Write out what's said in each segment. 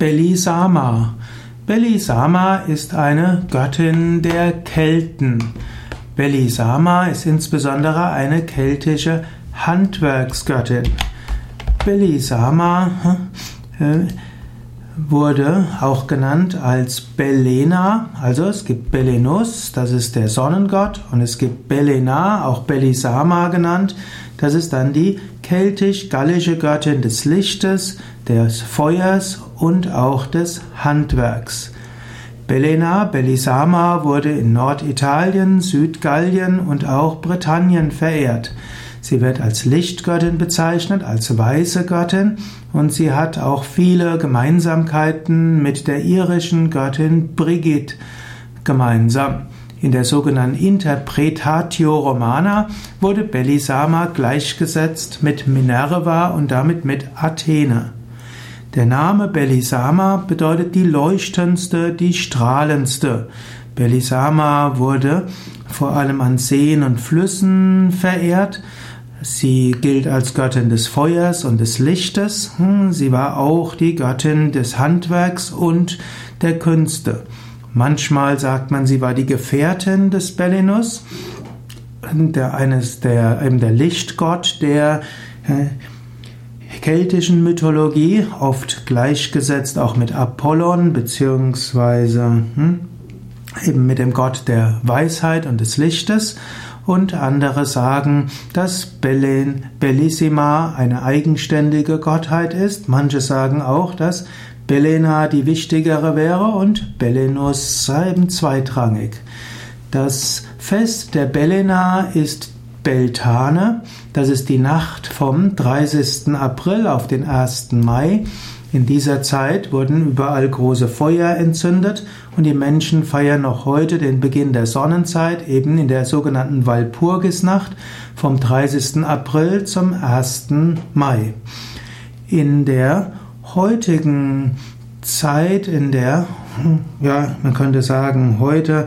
Belisama. Belisama ist eine Göttin der Kelten. Belisama ist insbesondere eine keltische Handwerksgöttin. Belisama äh, wurde auch genannt als Belena, also es gibt Belenus, das ist der Sonnengott, und es gibt Belena, auch Belisama genannt, das ist dann die keltisch-gallische Göttin des Lichtes, des Feuers und auch des Handwerks. Belena Belisama wurde in Norditalien, Südgallien und auch Britannien verehrt. Sie wird als Lichtgöttin bezeichnet, als weiße Göttin und sie hat auch viele Gemeinsamkeiten mit der irischen Göttin Brigid gemeinsam. In der sogenannten Interpretatio Romana wurde Belisama gleichgesetzt mit Minerva und damit mit Athene. Der Name Belisama bedeutet die leuchtendste, die strahlendste. Belisama wurde vor allem an Seen und Flüssen verehrt. Sie gilt als Göttin des Feuers und des Lichtes. Hm, sie war auch die Göttin des Handwerks und der Künste. Manchmal sagt man, sie war die Gefährtin des Belinus, der eines der eben der Lichtgott der äh, keltischen Mythologie, oft gleichgesetzt auch mit Apollon beziehungsweise hm, eben mit dem Gott der Weisheit und des Lichtes. Und andere sagen, dass Belen, Bellissima eine eigenständige Gottheit ist. Manche sagen auch, dass Belena die wichtigere wäre und Belenus eben zweitrangig. Das Fest der Belena ist Beltane, das ist die Nacht vom 30. April auf den 1. Mai. In dieser Zeit wurden überall große Feuer entzündet und die Menschen feiern noch heute den Beginn der Sonnenzeit, eben in der sogenannten Walpurgisnacht vom 30. April zum 1. Mai. In der heutigen Zeit, in der, ja, man könnte sagen, heute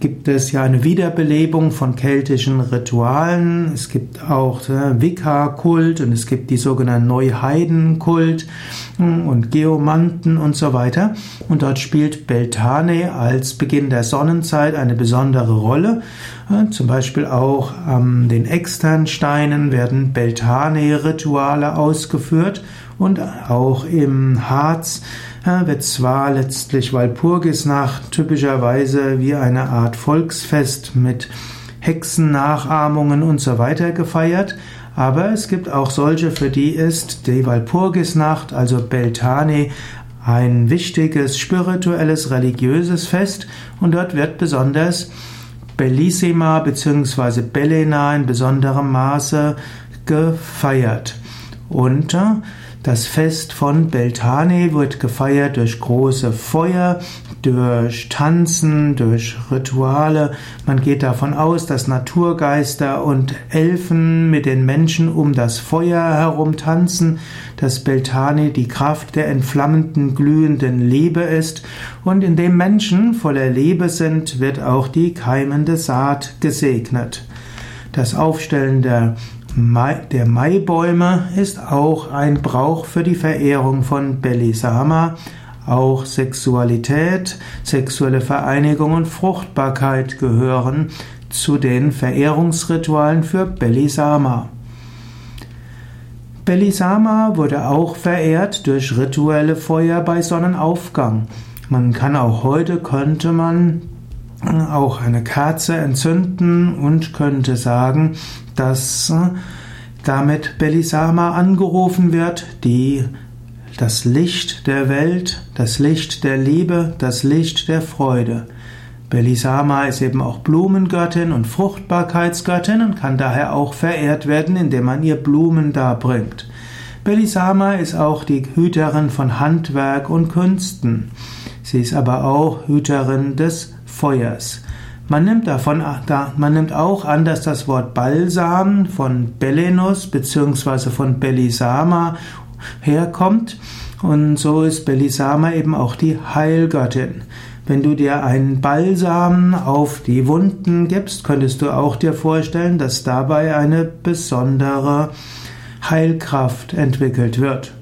gibt es ja eine Wiederbelebung von keltischen Ritualen. Es gibt auch äh, Wicca-Kult und es gibt die sogenannten Neuheiden-Kult hm, und Geomanten und so weiter. Und dort spielt Beltane als Beginn der Sonnenzeit eine besondere Rolle. Äh, zum Beispiel auch an den Externsteinen werden Beltane-Rituale ausgeführt und auch im Harz wird zwar letztlich Walpurgisnacht typischerweise wie eine Art Volksfest mit Hexennachahmungen und so weiter gefeiert, aber es gibt auch solche, für die ist die Walpurgisnacht, also Beltane, ein wichtiges spirituelles, religiöses Fest und dort wird besonders Bellissima bzw. Bellena in besonderem Maße gefeiert. Und äh, das Fest von Beltane wird gefeiert durch große Feuer, durch Tanzen, durch Rituale. Man geht davon aus, dass Naturgeister und Elfen mit den Menschen um das Feuer herum tanzen, dass Beltane die Kraft der entflammenden, glühenden Liebe ist und indem Menschen voller Liebe sind, wird auch die keimende Saat gesegnet. Das Aufstellen der Mai, der Maibäume ist auch ein Brauch für die Verehrung von Belisama. Auch Sexualität, sexuelle Vereinigung und Fruchtbarkeit gehören zu den Verehrungsritualen für Belisama. Belisama wurde auch verehrt durch rituelle Feuer bei Sonnenaufgang. Man kann auch heute könnte man auch eine Kerze entzünden und könnte sagen, dass damit Belisama angerufen wird, die das Licht der Welt, das Licht der Liebe, das Licht der Freude. Belisama ist eben auch Blumengöttin und Fruchtbarkeitsgöttin und kann daher auch verehrt werden, indem man ihr Blumen darbringt. Belisama ist auch die Hüterin von Handwerk und Künsten. Sie ist aber auch Hüterin des Feuers. Man nimmt davon, man nimmt auch an, dass das Wort Balsam von Belenus bzw. von Belisama herkommt. Und so ist Belisama eben auch die Heilgöttin. Wenn du dir einen Balsam auf die Wunden gibst, könntest du auch dir vorstellen, dass dabei eine besondere Heilkraft entwickelt wird.